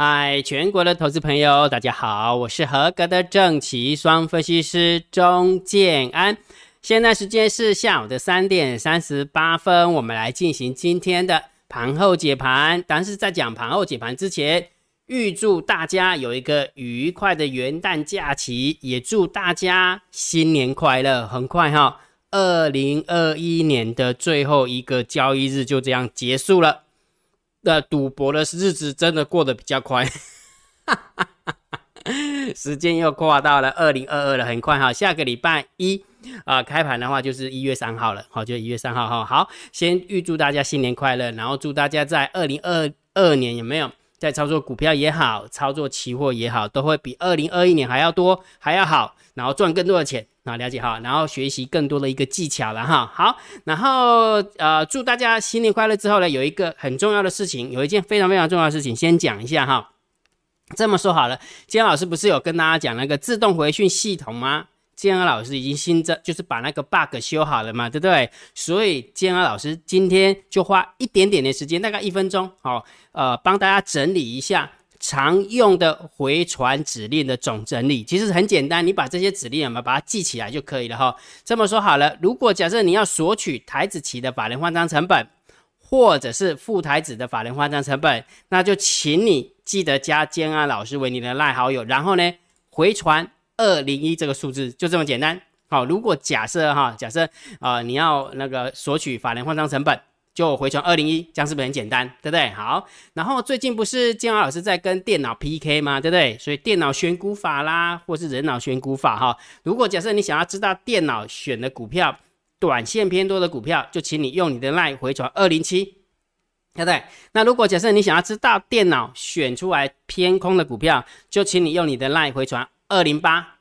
嗨，全国的投资朋友，大家好，我是合格的正奇双分析师钟建安。现在时间是下午的三点三十八分，我们来进行今天的盘后解盘。但是在讲盘后解盘之前，预祝大家有一个愉快的元旦假期，也祝大家新年快乐。很快哈，二零二一年的最后一个交易日就这样结束了。的赌博的日子真的过得比较快，时间又跨到了二零二二了，很快哈。下个礼拜一啊，开盘的话就是一月三号了，好，就一月三号哈。好，先预祝大家新年快乐，然后祝大家在二零二二年有没有在操作股票也好，操作期货也好，都会比二零二一年还要多，还要好，然后赚更多的钱。好，了解哈，然后学习更多的一个技巧了哈。好，然后呃，祝大家新年快乐之后呢，有一个很重要的事情，有一件非常非常重要的事情，先讲一下哈。这么说好了，建安老师不是有跟大家讲那个自动回讯系统吗？建安老师已经新增，就是把那个 bug 修好了嘛，对不对？所以建安老师今天就花一点点的时间，大概一分钟，好，呃，帮大家整理一下。常用的回传指令的总整理其实很简单，你把这些指令嘛把它记起来就可以了哈。这么说好了，如果假设你要索取台子期的法人换张成本，或者是副台子的法人换张成本，那就请你记得加建安老师为你的赖好友，然后呢回传二零一这个数字，就这么简单。好，如果假设哈，假设啊你要那个索取法人换张成本。就回传二零一，这样是不是很简单，对不对？好，然后最近不是建华老师在跟电脑 PK 吗？对不对？所以电脑选股法啦，或是人脑选股法哈。如果假设你想要知道电脑选的股票，短线偏多的股票，就请你用你的 line 回传二零七，对不对？那如果假设你想要知道电脑选出来偏空的股票，就请你用你的 line 回传二零八。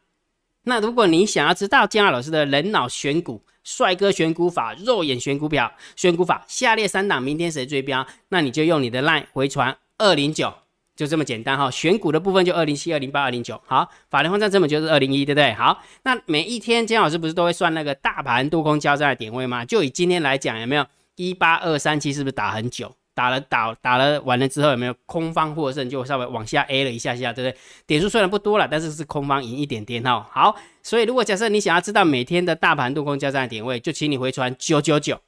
那如果你想要知道建华老师的人脑选股，帅哥选股法，肉眼选股表，选股法，下列三档明天谁追标？那你就用你的 line 回传二零九，就这么简单哈。选股的部分就二零七、二零八、二零九。好，法律换算成本就是二零一，对不对？好，那每一天姜老师不是都会算那个大盘多空交战的点位吗？就以今天来讲，有没有一八二三七？是不是打很久？打了打打了完了之后有没有空方获胜？就稍微往下 A 了一下下，对不对？点数虽然不多了，但是是空方赢一点点哈。好，所以如果假设你想要知道每天的大盘多空交战的点位，就请你回传九九九，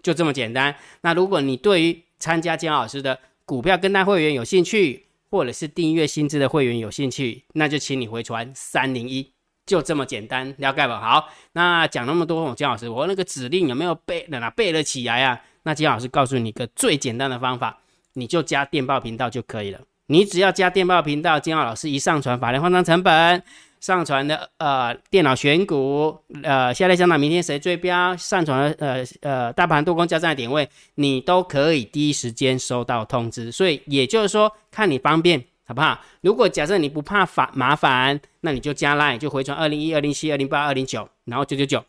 就这么简单。那如果你对于参加姜老师的股票跟单会员有兴趣，或者是订阅薪资的会员有兴趣，那就请你回传三零一，就这么简单，了解吧？好，那讲那么多，姜老师，我那个指令有没有背的啦？背了起来啊？那金老师告诉你一个最简单的方法，你就加电报频道就可以了。你只要加电报频道，金老师一上传法律换仓成本，上传的呃电脑选股，呃下列香港明天谁追标，上传的呃呃大盘多空交战的点位，你都可以第一时间收到通知。所以也就是说，看你方便好不好？如果假设你不怕烦麻烦，那你就加 line 就回传二零一、二零七、二零八、二零九，然后九九九。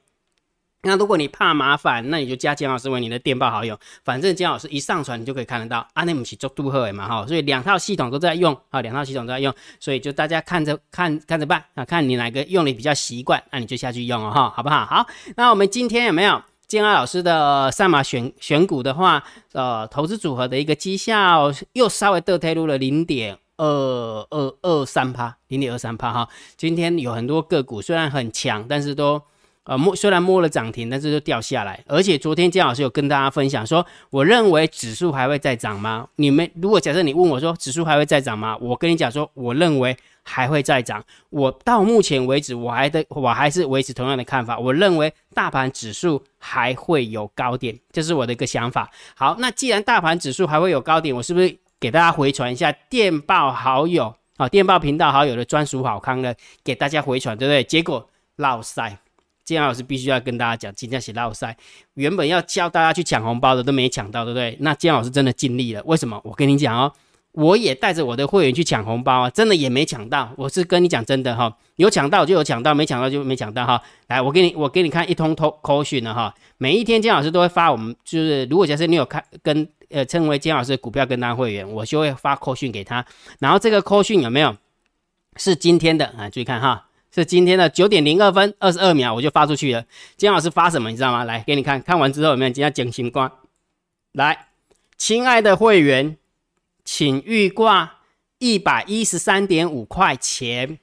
那如果你怕麻烦，那你就加姜老师为你的电报好友，反正姜老师一上传你就可以看得到。阿内姆奇做杜赫嘛哈，所以两套系统都在用啊，两套系统都在用，所以就大家看着看看着办啊，看你哪个用的比较习惯，那你就下去用哦哈，好不好？好，那我们今天有没有姜老师的赛马选选股的话，呃，投资组合的一个绩效又稍微倒退入了零点二二二三趴，零点二三趴哈。今天有很多个股虽然很强，但是都。呃，摸虽然摸了涨停，但是就掉下来。而且昨天姜老师有跟大家分享说，我认为指数还会再涨吗？你们如果假设你问我说指数还会再涨吗？我跟你讲说，我认为还会再涨。我到目前为止，我还的我还是维持同样的看法。我认为大盘指数还会有高点，这是我的一个想法。好，那既然大盘指数还会有高点，我是不是给大家回传一下电报好友啊，电报频道好友的专属好康呢？给大家回传，对不对？结果落塞。金老师必须要跟大家讲，今天是绕赛，原本要教大家去抢红包的都没抢到，对不对？那金老师真的尽力了，为什么？我跟你讲哦，我也带着我的会员去抢红包啊，真的也没抢到。我是跟你讲真的哈，有抢到就有抢到，没抢到就没抢到哈。来，我给你，我给你看一通通扣讯了哈。每一天金老师都会发我们，就是如果假设你有看跟呃称为金老师的股票跟单会员，我就会发扣讯给他。然后这个扣讯有没有是今天的啊？注意看哈。是今天的九点零二分二十二秒，我就发出去了。金老师发什么，你知道吗？来给你看看完之后有没有今天讲星光？来，亲爱的会员，请预挂一百一十三点五块钱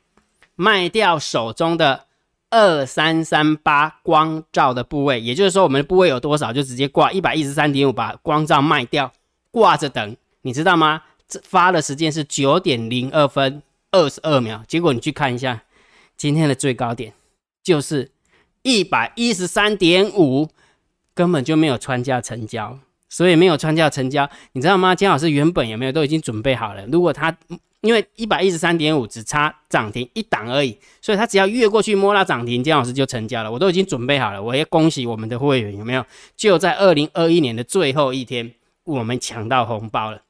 卖掉手中的二三三八光照的部位，也就是说我们的部位有多少，就直接挂一百一十三点五，把光照卖掉，挂着等，你知道吗？这发的时间是九点零二分二十二秒，结果你去看一下今天的最高点就是一百一十三点五，根本就没有穿价成交。所以没有穿价成交，你知道吗？姜老师原本有没有都已经准备好了？如果他因为一百一十三点五只差涨停一档而已，所以他只要越过去摸到涨停，姜老师就成交了。我都已经准备好了，我也恭喜我们的会员有没有？就在二零二一年的最后一天，我们抢到红包了。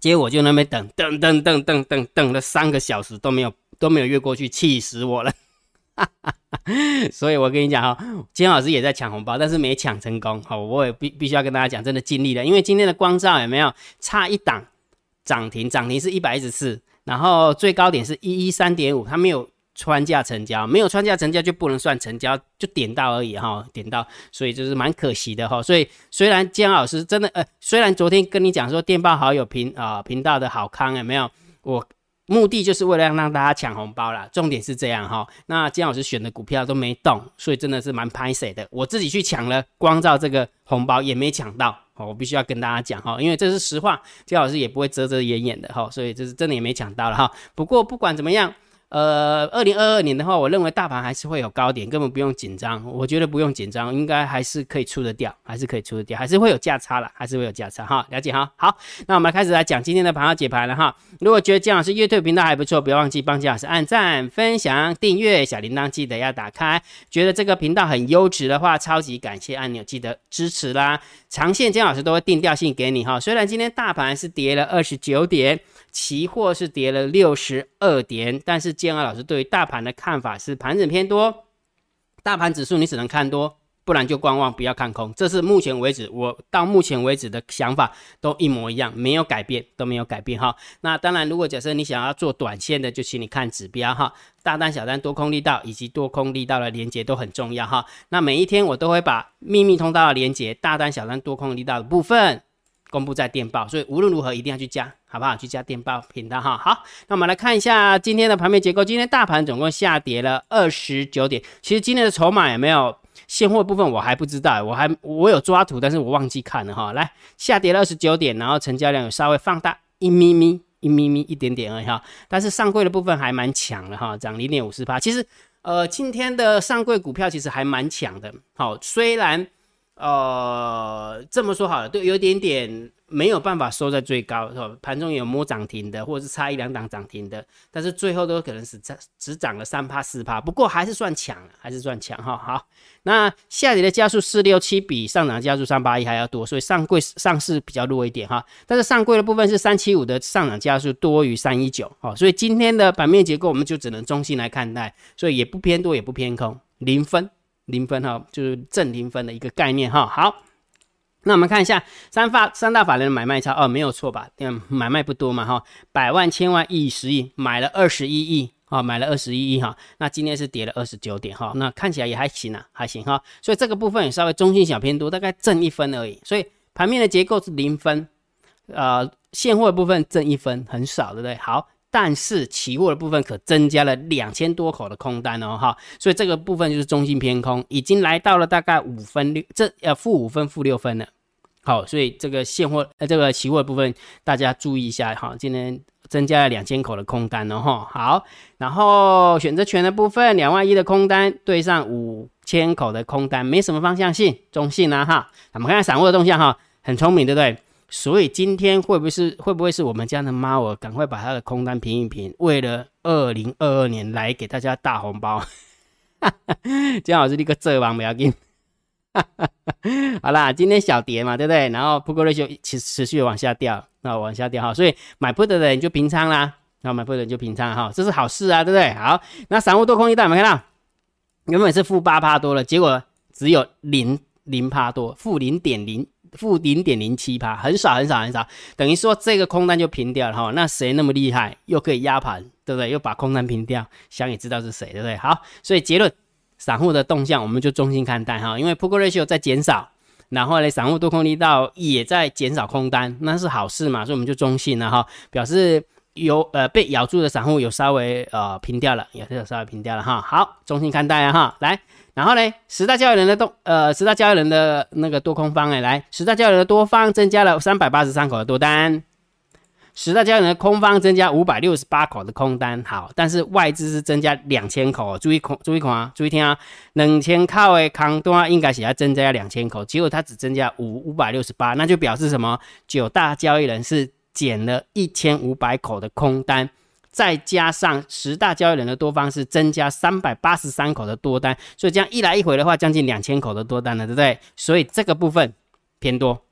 结果就那边等等等等等等等了三个小时都没有都没有越过去，气死我了。所以，我跟你讲哈，金老师也在抢红包，但是没抢成功。好，我也必必须要跟大家讲，真的尽力了。因为今天的光照有没有差一档涨停？涨停是一百一十四，然后最高点是一一三点五，它没有穿价成交，没有穿价成交就不能算成交，就点到而已哈，点到，所以就是蛮可惜的哈。所以虽然姜老师真的呃，虽然昨天跟你讲说电报好友频啊频道的好康有没有我。目的就是为了让大家抢红包啦，重点是这样哈。那金老师选的股票都没动，所以真的是蛮拍谁的。我自己去抢了光照这个红包也没抢到，我必须要跟大家讲哈，因为这是实话，金老师也不会遮遮掩掩的哈，所以这是真的也没抢到了哈。不过不管怎么样。呃，二零二二年的话，我认为大盘还是会有高点，根本不用紧张。我觉得不用紧张，应该还是可以出得掉，还是可以出得掉，还是会有价差了，还是会有价差哈。了解哈。好，那我们开始来讲今天的盘号解盘了哈。如果觉得姜老师阅读频道还不错，不要忘记帮姜老师按赞、分享、订阅，小铃铛记得要打开。觉得这个频道很优质的话，超级感谢按钮记得支持啦。长线姜老师都会定调性给你哈。虽然今天大盘是跌了二十九点。期货是跌了六十二点，但是建安老师对于大盘的看法是盘整偏多，大盘指数你只能看多，不然就观望，不要看空。这是目前为止我到目前为止的想法都一模一样，没有改变，都没有改变哈。那当然，如果假设你想要做短线的，就请你看指标哈，大单、小单、多空力道以及多空力道的连接都很重要哈。那每一天我都会把秘密通道的连接、大单、小单、多空力道的部分。公布在电报，所以无论如何一定要去加，好不好？去加电报频道哈。好，那我们来看一下今天的盘面结构。今天大盘总共下跌了二十九点。其实今天的筹码有没有现货部分，我还不知道，我还我有抓图，但是我忘记看了哈。来，下跌了二十九点，然后成交量有稍微放大一咪咪，一咪咪一点点而已哈。但是上柜的部分还蛮强的哈，涨零点五四八。其实呃，今天的上柜股票其实还蛮强的。好，虽然。呃，这么说好了，都，有点点没有办法收在最高，是吧？盘中有摸涨停的，或者是差一两档涨停的，但是最后都可能是只只涨了三趴四趴，不过还是算强，还是算强哈。好，那下跌的加速四六七比上涨加速三八一还要多，所以上柜上市比较弱一点哈。但是上柜的部分是三七五的上涨加速多于三一九，哦，所以今天的版面结构我们就只能中性来看待，所以也不偏多也不偏空，零分。零分哈，就是正零分的一个概念哈。好，那我们看一下三法三大法人的买卖差哦，没有错吧？嗯，买卖不多嘛哈，百万、千万、亿、十亿，买了二十一亿啊，买了二十一亿哈。那今天是跌了二十九点哈，那看起来也还行啊，还行哈。所以这个部分也稍微中性小偏多，大概正一分而已。所以盘面的结构是零分，呃，现货部分正一分，很少，对不对？好。但是期货的部分可增加了两千多口的空单哦，哈，所以这个部分就是中性偏空，已经来到了大概五分六，这呃负五分负六分了。好，所以这个现货呃这个期货的部分大家注意一下哈，今天增加了两千口的空单哦，哈，好，然后选择权的部分两万一的空单对上五千口的空单，没什么方向性，中性啊哈。我们看看散户的动向哈，很聪明对不对？所以今天会不会是会不会是我们家的猫儿赶快把它的空单平一平，为了二零二二年来给大家大红包？姜老师你个这王不要紧。好啦，今天小跌嘛，对不对？然后 put 就持持续往下掉，那往下掉哈，所以买 put 的人就平仓啦，那买 put 的人就平仓哈，这是好事啊，对不对？好，那散户多空一代有没有看到？原本是负八趴多了，结果只有零零趴多，负零点零。负零点零七趴，很少很少很少，等于说这个空单就平掉了哈。那谁那么厉害，又可以压盘，对不对？又把空单平掉，想也知道是谁，对不对？好，所以结论，散户的动向我们就中心看待哈，因为 p o k ratio 在减少，然后呢，散户多空力道也在减少空单，那是好事嘛，所以我们就中性了哈，表示有呃被咬住的散户有稍微呃平掉了，也有稍微平掉了哈。好，中心看待啊哈，来，然后呢，十大交易人的多呃十大交易人的那个多空方哎，来，十大交易人的多方增加了三百八十三口的多单。十大交易人的空方增加五百六十八口的空单，好，但是外资是增加两千口，注意空，注意看啊，注意听啊，两千口的空单应该是要增加两千口，结果它只增加五五百六十八，那就表示什么？九大交易人是减了一千五百口的空单，再加上十大交易人的多方是增加三百八十三口的多单，所以这样一来一回的话，将近两千口的多单了，对不对？所以这个部分偏多。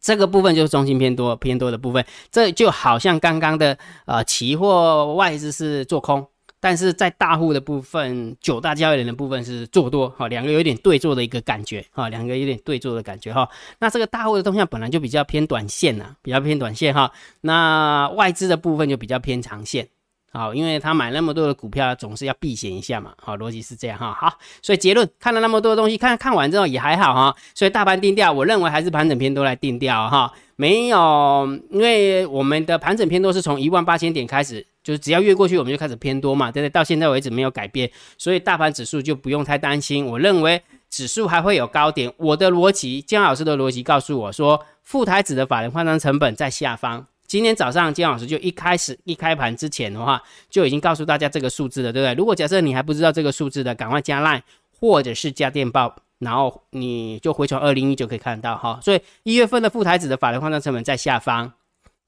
这个部分就是中心偏多偏多的部分，这就好像刚刚的呃期货外资是做空，但是在大户的部分，九大交易人的部分是做多，哈，两个有点对坐的一个感觉，哈，两个有点对坐的感觉，哈。那这个大户的动向本来就比较偏短线呐，比较偏短线哈，那外资的部分就比较偏长线。好，因为他买那么多的股票，总是要避险一下嘛。好，逻辑是这样哈。好，所以结论看了那么多东西，看看完之后也还好哈。所以大盘定调，我认为还是盘整偏多来定调哈。没有，因为我们的盘整偏多是从一万八千点开始，就是只要越过去我们就开始偏多嘛，对不对？到现在为止没有改变，所以大盘指数就不用太担心。我认为指数还会有高点。我的逻辑，姜老师的逻辑告诉我说，副台子的法人换仓成本在下方。今天早上金老师就一开始一开盘之前的话，就已经告诉大家这个数字了，对不对？如果假设你还不知道这个数字的，赶快加 line 或者是加电报，然后你就回传二零一就可以看到哈。所以一月份的副台子的法人换算成本在下方，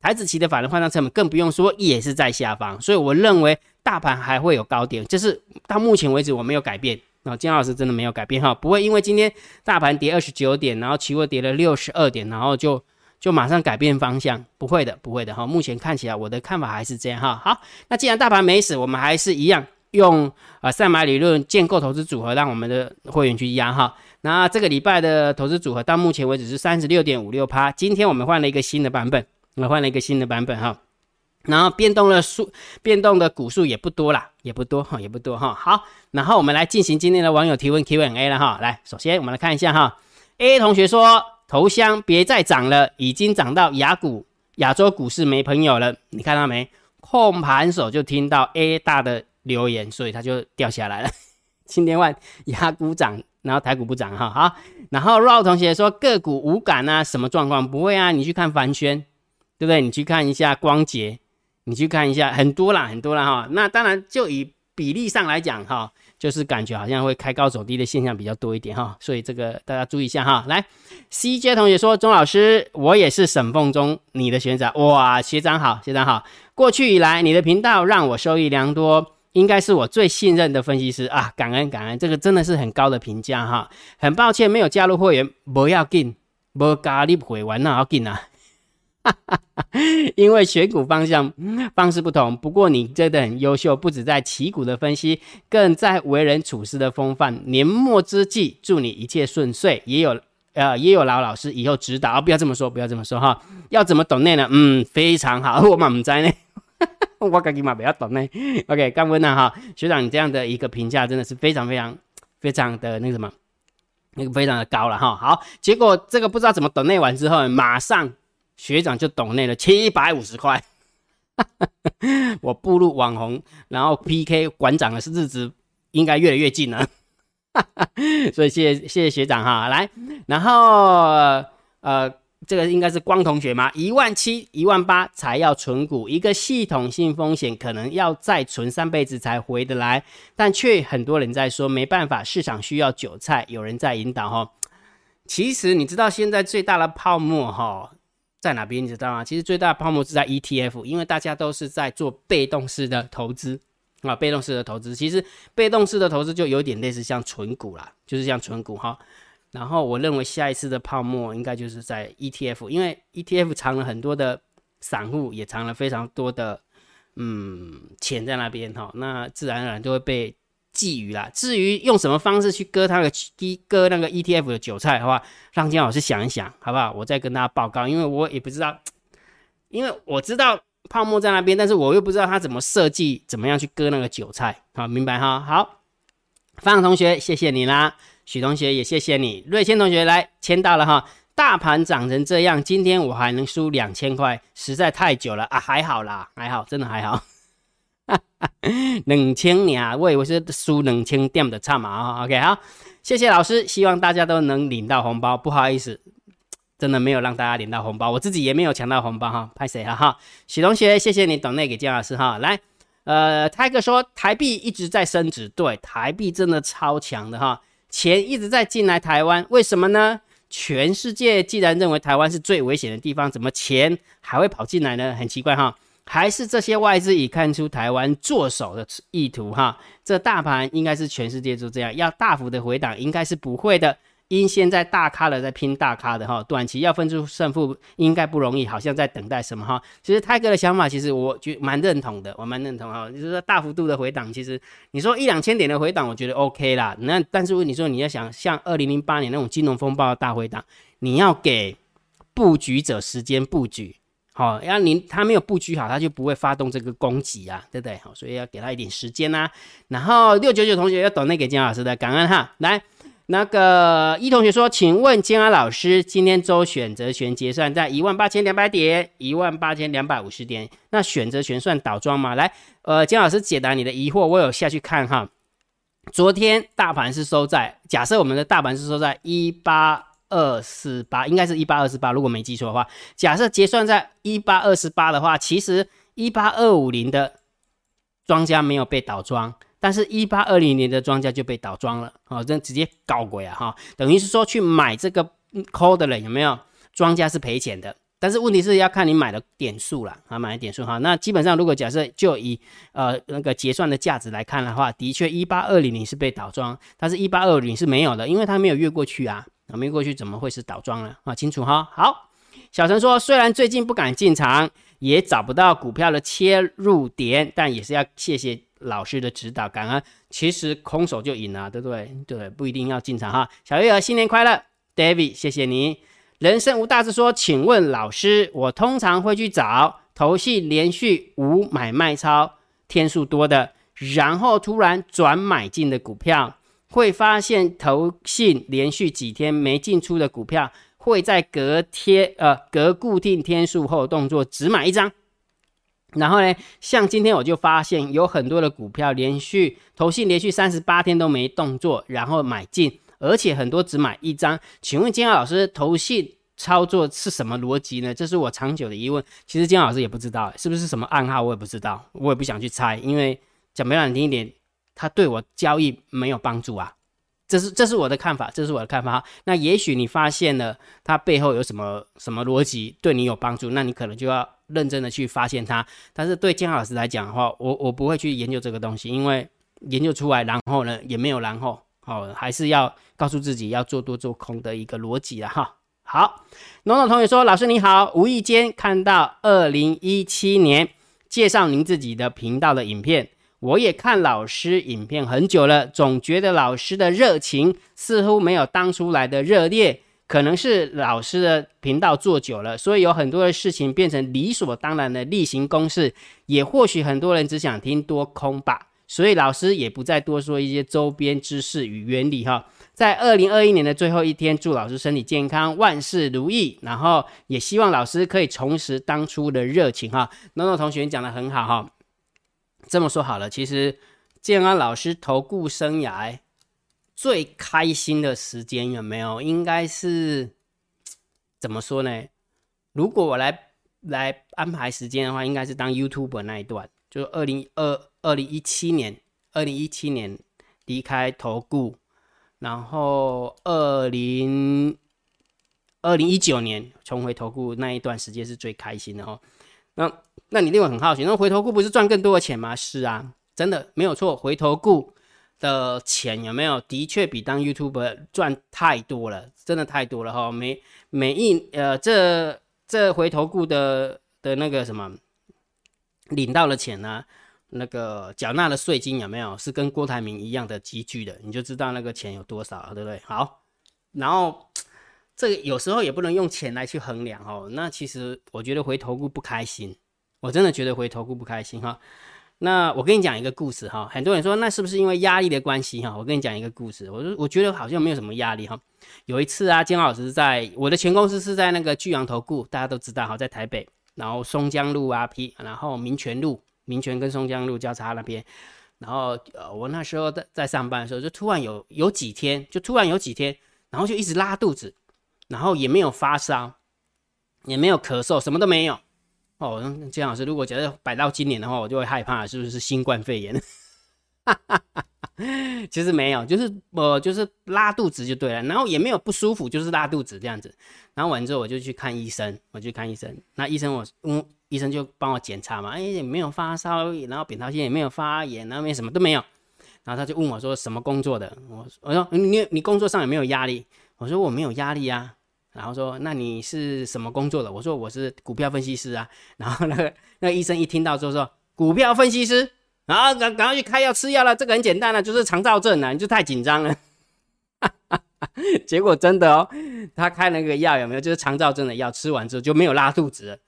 台子期的法人换算成本更不用说也是在下方，所以我认为大盘还会有高点，就是到目前为止我没有改变啊，金老师真的没有改变哈，不会因为今天大盘跌二十九点，然后期货跌了六十二点，然后就。就马上改变方向，不会的，不会的哈。目前看起来，我的看法还是这样哈。好，那既然大盘没死，我们还是一样用啊赛马理论建构投资组合，让我们的会员去压哈。那这个礼拜的投资组合到目前为止是三十六点五六趴。今天我们换了一个新的版本，我换了一个新的版本哈。然后变动的数，变动的股数也不多啦，也不多哈，也不多哈。好，然后我们来进行今天的网友提问 Q&A 了哈。来，首先我们来看一下哈。A 同学说。头香别再涨了，已经涨到亚股亚洲股市没朋友了。你看到没？控盘手就听到 A 大的留言，所以他就掉下来了。今天万亚股涨，然后台股不涨哈。好，然后 r o 同学说个股无感啊，什么状况？不会啊，你去看凡轩，对不对？你去看一下光捷，你去看一下很多啦，很多啦哈。那当然就以比例上来讲哈。就是感觉好像会开高走低的现象比较多一点哈，所以这个大家注意一下哈。来，CJ 同学说：“钟老师，我也是沈凤中你的学长，哇，学长好，学长好。过去以来，你的频道让我收益良多，应该是我最信任的分析师啊，感恩感恩，这个真的是很高的评价哈。很抱歉没有加入会员，不要紧，不加入会员那要紧啊。” 因为选股方向方式不同，不过你真的很优秀，不止在旗股的分析，更在为人处事的风范。年末之际，祝你一切顺遂。也有呃，也有老老师以后指导，不要这么说，不要这么说哈。要怎么懂内呢？嗯，非常好，我嘛唔知呢，我自己嘛不要懂内。OK，刚问了哈，学长你这样的一个评价真的是非常非常非常的那个什么，那个非常的高了哈。好，结果这个不知道怎么懂内完之后，马上。学长就懂内了，七百五十块，我步入网红，然后 PK 馆长的日子应该越来越近了，所以谢谢谢谢学长哈，来，然后呃这个应该是光同学吗？一万七一万八才要存股，一个系统性风险可能要再存三辈子才回得来，但却很多人在说没办法，市场需要韭菜，有人在引导哈。其实你知道现在最大的泡沫哈？在哪边你知道吗？其实最大的泡沫是在 ETF，因为大家都是在做被动式的投资啊，被动式的投资。其实被动式的投资就有点类似像存股啦，就是像存股哈。然后我认为下一次的泡沫应该就是在 ETF，因为 ETF 藏了很多的散户，也藏了非常多的嗯钱在那边哈，那自然而然就会被。寄予啦。至于用什么方式去割它的割那个 ETF 的韭菜的话，让金老师想一想，好不好？我再跟大家报告，因为我也不知道，因为我知道泡沫在那边，但是我又不知道他怎么设计，怎么样去割那个韭菜。好，明白哈？好，方同学，谢谢你啦。许同学也谢谢你。瑞谦同学来签到了哈。大盘涨成这样，今天我还能输两千块，实在太久了啊！还好啦，还好，真的还好。两千年，我以为是输冷清点的差嘛。OK，好，谢谢老师，希望大家都能领到红包。不好意思，真的没有让大家领到红包，我自己也没有抢到红包哈，拍谁了哈？许同学，谢谢你懂内给姜老师哈。来，呃，泰哥说台币一直在升值，对，台币真的超强的哈，钱一直在进来台湾，为什么呢？全世界既然认为台湾是最危险的地方，怎么钱还会跑进来呢？很奇怪哈，还是这些外资已看出台湾做手的意图哈？这大盘应该是全世界都这样，要大幅的回档应该是不会的。因现在大咖的在拼大咖的哈，短期要分出胜负应该不容易，好像在等待什么哈。其实泰哥的想法，其实我觉蛮认同的，我蛮认同哈。就是说大幅度的回档，其实你说一两千点的回档，我觉得 OK 啦。那但是问题说你要想像二零零八年那种金融风暴的大回档，你要给布局者时间布局，好，要你他没有布局好，他就不会发动这个攻击啊，对不对？好，所以要给他一点时间呐。然后六九九同学要等那给金老师的感恩哈，来。那个一同学说，请问金安老师，今天周选择权结算在一万八千两百点，一万八千两百五十点，那选择权算倒装吗？来，呃，金老师解答你的疑惑，我有下去看哈。昨天大盘是收在，假设我们的大盘是收在一八二四八，应该是一八二四八，如果没记错的话，假设结算在一八二四八的话，其实一八二五零的庄家没有被倒装。但是，一八二零年的庄家就被倒庄了，哦，这直接搞鬼啊，哈，等于是说去买这个 call 的人有没有？庄家是赔钱的，但是问题是要看你买的点数了，啊，买的点数哈。那基本上，如果假设就以呃那个结算的价值来看的话，的确一八二零零是被倒庄，但是一八二零是没有的，因为它没有越过去啊，啊，没过去怎么会是倒庄呢？啊，清楚哈。好，小陈说，虽然最近不敢进场，也找不到股票的切入点，但也是要谢谢。老师的指导，感恩。其实空手就赢了，对不对？对，不一定要进场哈。小月儿，新年快乐，David，谢谢你。人生无大志说，请问老师，我通常会去找投信连续无买卖超天数多的，然后突然转买进的股票，会发现投信连续几天没进出的股票，会在隔天呃隔固定天数后动作只买一张。然后呢，像今天我就发现有很多的股票连续投信连续三十八天都没动作，然后买进，而且很多只买一张。请问金浩老师，投信操作是什么逻辑呢？这是我长久的疑问。其实金浩老师也不知道，是不是什么暗号，我也不知道，我也不想去猜，因为讲白了听一点，他对我交易没有帮助啊。这是这是我的看法，这是我的看法。那也许你发现了它背后有什么什么逻辑对你有帮助，那你可能就要。认真的去发现它，但是对建浩老师来讲的话，我我不会去研究这个东西，因为研究出来，然后呢也没有然后，好，还是要告诉自己要做多做空的一个逻辑了哈。好，农农同学说，老师你好，无意间看到二零一七年介绍您自己的频道的影片，我也看老师影片很久了，总觉得老师的热情似乎没有当初来的热烈。可能是老师的频道做久了，所以有很多的事情变成理所当然的例行公事。也或许很多人只想听多空吧，所以老师也不再多说一些周边知识与原理哈。在二零二一年的最后一天，祝老师身体健康，万事如意。然后也希望老师可以重拾当初的热情哈。诺诺同学讲的很好哈，这么说好了，其实建安老师投顾生涯。最开心的时间有没有？应该是怎么说呢？如果我来来安排时间的话，应该是当 YouTuber 那一段，就是二零二二零一七年，二零一七年离开投顾，然后二零二零一九年重回投顾那一段时间是最开心的哦。那那你另外很好奇，那回头顾不是赚更多的钱吗？是啊，真的没有错，回头顾。的钱有没有？的确比当 YouTube 赚太多了，真的太多了哈！每每一呃，这这回头顾的的那个什么，领到了钱呢？那个缴纳的税金有没有？是跟郭台铭一样的积聚的，你就知道那个钱有多少，对不对？好，然后 这个有时候也不能用钱来去衡量哦。那其实我觉得回头顾不开心，我真的觉得回头顾不开心哈。那我跟你讲一个故事哈，很多人说那是不是因为压力的关系哈？我跟你讲一个故事，我说我觉得好像没有什么压力哈。有一次啊，金老师在我的前公司是在那个巨阳投顾，大家都知道哈，在台北，然后松江路啊 P，然后民权路，民权跟松江路交叉那边，然后呃我那时候在在上班的时候，就突然有有几天，就突然有几天，然后就一直拉肚子，然后也没有发烧，也没有咳嗽，什么都没有。哦，姜老师，如果假设摆到今年的话，我就会害怕是不是新冠肺炎？其实没有，就是我就是拉肚子就对了，然后也没有不舒服，就是拉肚子这样子。然后完之后我就去看医生，我去看医生。那医生我嗯，医生就帮我检查嘛，哎也没有发烧，然后扁桃腺也没有发炎，然后没什么都没有。然后他就问我说什么工作的？我我说你你工作上有没有压力？我说我没有压力啊。然后说，那你是什么工作的？我说我是股票分析师啊。然后那个那个医生一听到之后说，股票分析师，然后赶赶快去开药吃药了。这个很简单了，就是肠燥症啊，你就太紧张了。结果真的哦，他开那个药有没有？就是肠燥症的药，吃完之后就没有拉肚子。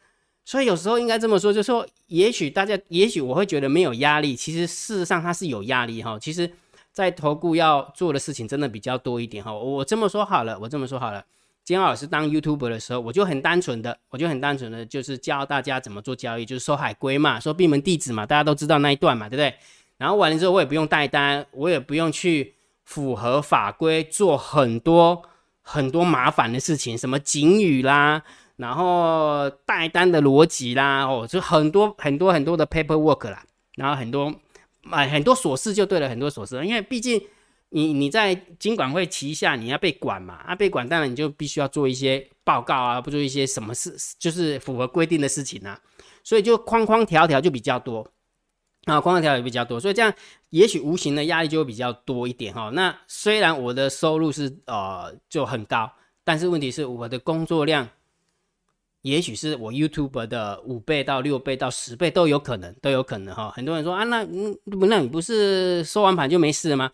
所以有时候应该这么说，就说也许大家，也许我会觉得没有压力，其实事实上它是有压力哈。其实，在投顾要做的事情真的比较多一点哈。我这么说好了，我这么说好了。金老师当 YouTube 的时候，我就很单纯的，我就很单纯的，就是教大家怎么做交易，就是收海龟嘛，收闭门弟子嘛，大家都知道那一段嘛，对不对？然后完了之后，我也不用带单，我也不用去符合法规，做很多很多麻烦的事情，什么警语啦，然后带单的逻辑啦，哦，就很多很多很多的 paperwork 啦，然后很多哎很多琐事就对了，很多琐事，因为毕竟。你你在金管会旗下，你要被管嘛？啊，被管当然你就必须要做一些报告啊，不做一些什么事，就是符合规定的事情啊。所以就框框条条就比较多啊，框框条条比较多，所以这样也许无形的压力就会比较多一点哈。那虽然我的收入是呃就很高，但是问题是我的工作量，也许是我 YouTube 的五倍到六倍到十倍都有可能，都有可能哈。很多人说啊，那嗯那你不是收完盘就没事了吗？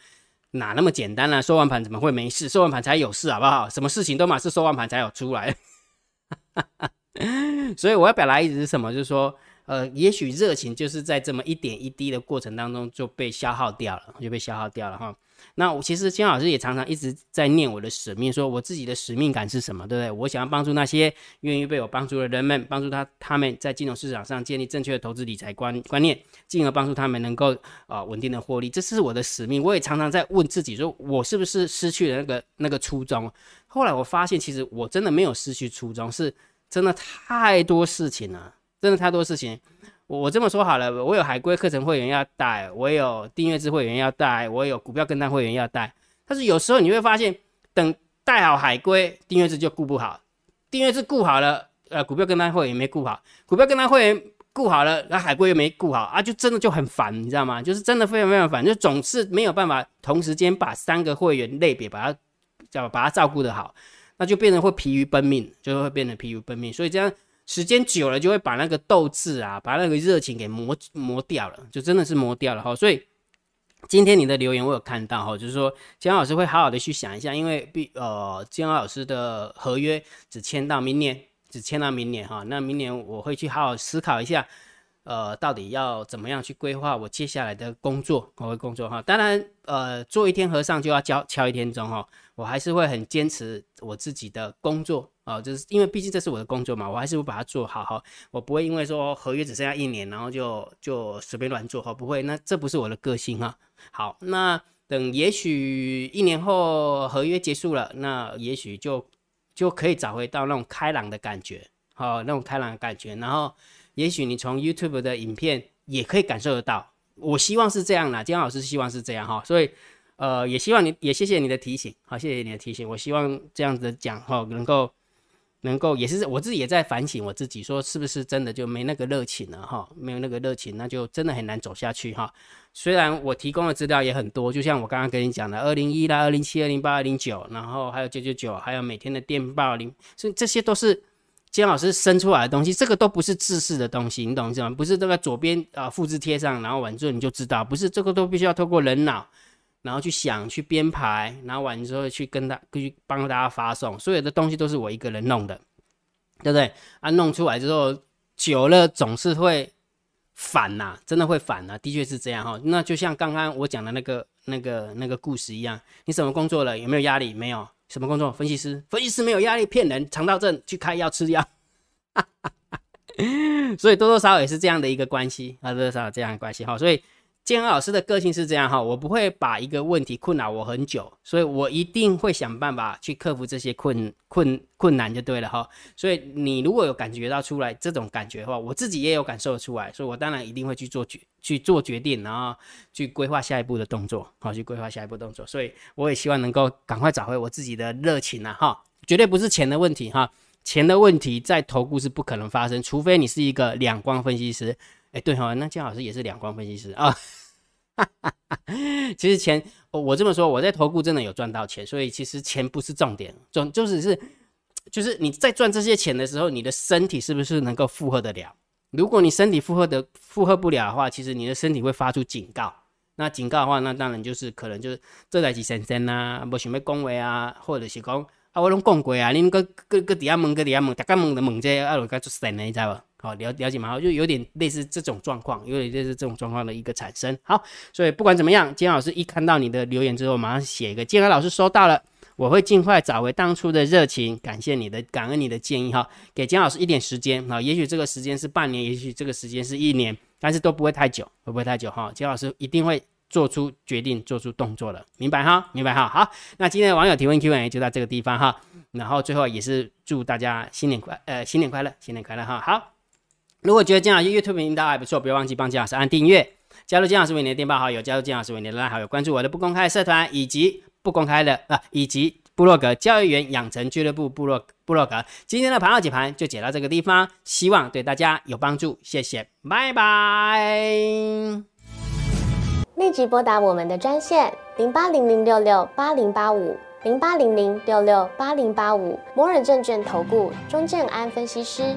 哪那么简单呢？收完盘怎么会没事？收完盘才有事，好不好？什么事情都嘛是收完盘才有出来。所以我要表达意思是什么？就是说，呃，也许热情就是在这么一点一滴的过程当中就被消耗掉了，就被消耗掉了哈。那我其实金老师也常常一直在念我的使命，说我自己的使命感是什么，对不对？我想要帮助那些愿意被我帮助的人们，帮助他他们在金融市场上建立正确的投资理财观观念，进而帮助他们能够啊稳定的获利，这是我的使命。我也常常在问自己，说我是不是失去了那个那个初衷？后来我发现，其实我真的没有失去初衷，是真的太多事情了，真的太多事情。我这么说好了，我有海龟课程会员要带，我有订阅制会员要带，我有股票跟单会员要带。但是有时候你会发现，等带好海龟，订阅制就顾不好；订阅制顾好了，呃，股票跟单会员没顾好；股票跟单会员顾好了，那海龟又没顾好啊，就真的就很烦，你知道吗？就是真的非常非常烦，就总是没有办法同时间把三个会员类别把它叫把它照顾得好，那就变成会疲于奔命，就会变得疲于奔命。所以这样。时间久了就会把那个斗志啊，把那个热情给磨磨掉了，就真的是磨掉了哈。所以今天你的留言我有看到哈，就是说姜老师会好好的去想一下，因为毕呃姜老师的合约只签到明年，只签到明年哈。那明年我会去好好思考一下，呃，到底要怎么样去规划我接下来的工作，我会工作哈。当然呃，做一天和尚就要教敲一天钟哈，我还是会很坚持我自己的工作。哦，就是因为毕竟这是我的工作嘛，我还是会把它做好哈。我不会因为说合约只剩下一年，然后就就随便乱做哈，不会。那这不是我的个性哈。好，那等也许一年后合约结束了，那也许就就可以找回到那种开朗的感觉，好，那种开朗的感觉。然后也许你从 YouTube 的影片也可以感受得到。我希望是这样啦，姜老师希望是这样哈，所以呃也希望你也谢谢你的提醒，好，谢谢你的提醒。我希望这样子讲哈，能够。能够也是我自己也在反省我自己，说是不是真的就没那个热情了哈？没有那个热情，那就真的很难走下去哈。虽然我提供的资料也很多，就像我刚刚跟你讲的，二零一啦、二零七、二零八、二零九，然后还有九九九，还有每天的电报零，所以这些都是金老师生出来的东西，这个都不是自式的东西，你懂吗？不是这个左边啊复制贴上，然后完之后你就知道，不是这个都必须要透过人脑。然后去想去编排，然后完之后去跟他去帮大家发送，所有的东西都是我一个人弄的，对不对？啊，弄出来之后久了总是会反呐，真的会反呐，的确是这样哈。那就像刚刚我讲的那个、那个、那个故事一样，你什么工作了？有没有压力？没有。什么工作？分析师？分析师没有压力，骗人，肠道症去开药吃药。所以多多少少也是这样的一个关系啊，多多少少这样的关系哈。所以。建安老师的个性是这样哈，我不会把一个问题困扰我很久，所以我一定会想办法去克服这些困困困难就对了哈。所以你如果有感觉到出来这种感觉的话，我自己也有感受出来，所以我当然一定会去做决去做决定，然后去规划下一步的动作，好去规划下一步动作。所以我也希望能够赶快找回我自己的热情啊哈，绝对不是钱的问题哈，钱的问题在投顾是不可能发生，除非你是一个两光分析师。哎，对哈，那姜老师也是两光分析师啊。其实钱，我这么说，我在投顾真的有赚到钱，所以其实钱不是重点，重就是是，就是你在赚这些钱的时候，你的身体是不是能够负荷得了？如果你身体负荷的负荷不了的话，其实你的身体会发出警告。那警告的话，那当然就是可能就是这台机先生啊，不想要恭维啊，或者是讲啊，我拢讲过啊，恁个个个底下问个底下问，大家问的问这，啊，我该出神的，你知道不？好了了解吗？好，就有点类似这种状况，有点类似这种状况的一个产生。好，所以不管怎么样，金老师一看到你的留言之后，马上写一个金安老师收到了，我会尽快找回当初的热情，感谢你的，感恩你的建议哈，给金老师一点时间啊，也许这个时间是半年，也许这个时间是一年，但是都不会太久，会不会太久哈？金老师一定会做出决定，做出动作了，明白哈？明白哈？好，那今天的网友提问 Q&A 就到这个地方哈，然后最后也是祝大家新年快，呃，新年快乐，新年快乐哈，好。如果觉得姜老师 YouTube 频道还不错，不要忘记帮姜老师按订阅，加入姜老师为你的电报好友，加入姜老师为你的拉好友，关注我的不公开社团以及不公开的啊，以及部落格交易员养成俱乐部部落部落格。今天的盘后解盘就解到这个地方，希望对大家有帮助，谢谢，拜拜。立即拨打我们的专线零八零零六六八零八五零八零零六六八零八五摩尔证券投顾钟正安分析师。